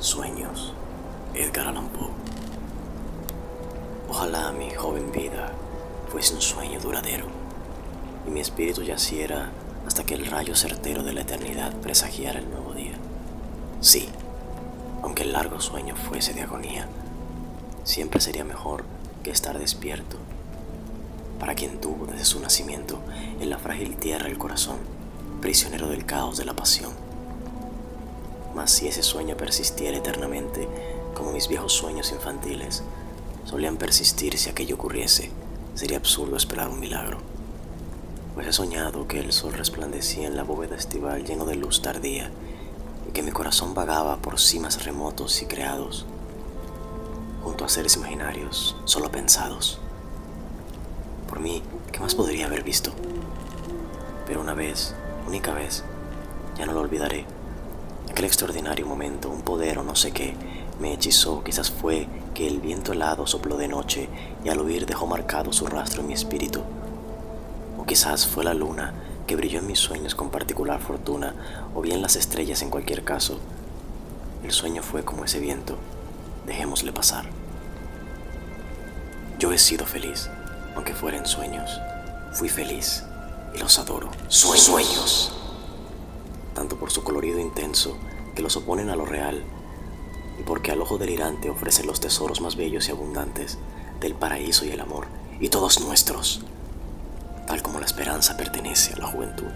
Sueños, Edgar Allan Poe. Ojalá mi joven vida fuese un sueño duradero y mi espíritu yaciera hasta que el rayo certero de la eternidad presagiara el nuevo día. Sí, aunque el largo sueño fuese de agonía, siempre sería mejor que estar despierto para quien tuvo desde su nacimiento en la frágil tierra el corazón, prisionero del caos de la pasión si ese sueño persistiera eternamente, como mis viejos sueños infantiles solían persistir si aquello ocurriese, sería absurdo esperar un milagro. Pues he soñado que el sol resplandecía en la bóveda estival lleno de luz tardía y que mi corazón vagaba por cimas remotos y creados, junto a seres imaginarios, solo pensados. Por mí, ¿qué más podría haber visto? Pero una vez, única vez, ya no lo olvidaré aquel extraordinario momento, un poder o no sé qué, me hechizó, quizás fue que el viento helado sopló de noche y al huir dejó marcado su rastro en mi espíritu. O quizás fue la luna que brilló en mis sueños con particular fortuna, o bien las estrellas en cualquier caso. El sueño fue como ese viento, dejémosle pasar. Yo he sido feliz, aunque fuera en sueños. Fui feliz y los adoro. Sueños. sueños por su colorido intenso que los oponen a lo real, y porque al ojo delirante ofrece los tesoros más bellos y abundantes del paraíso y el amor, y todos nuestros, tal como la esperanza pertenece a la juventud.